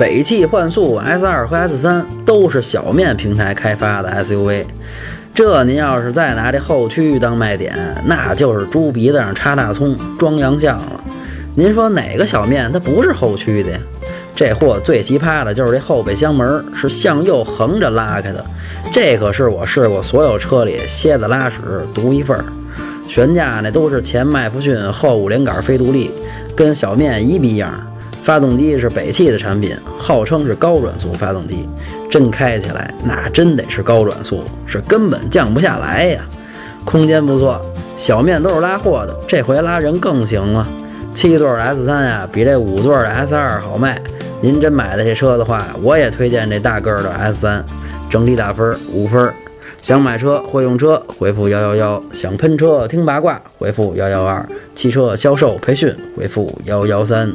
北汽幻速 S 二和 S 三都是小面平台开发的 SUV，这您要是再拿这后驱当卖点，那就是猪鼻子上插大葱装洋相了。您说哪个小面它不是后驱的呀？这货最奇葩的就是这后备箱门是向右横着拉开的，这可是我试过所有车里蝎子拉屎独一份儿。悬架那都是前麦弗逊后五连杆非独立，跟小面一逼样。发动机是北汽的产品，号称是高转速发动机，真开起来那真得是高转速，是根本降不下来呀。空间不错，小面都是拉货的，这回拉人更行了。七座 S 三呀，比这五座的 S 二好卖。您真买的这车的话，我也推荐这大个的 S 三，整体打分五分。想买车会用车，回复幺幺幺；想喷车听八卦，回复幺幺二；汽车销售培训，回复幺幺三。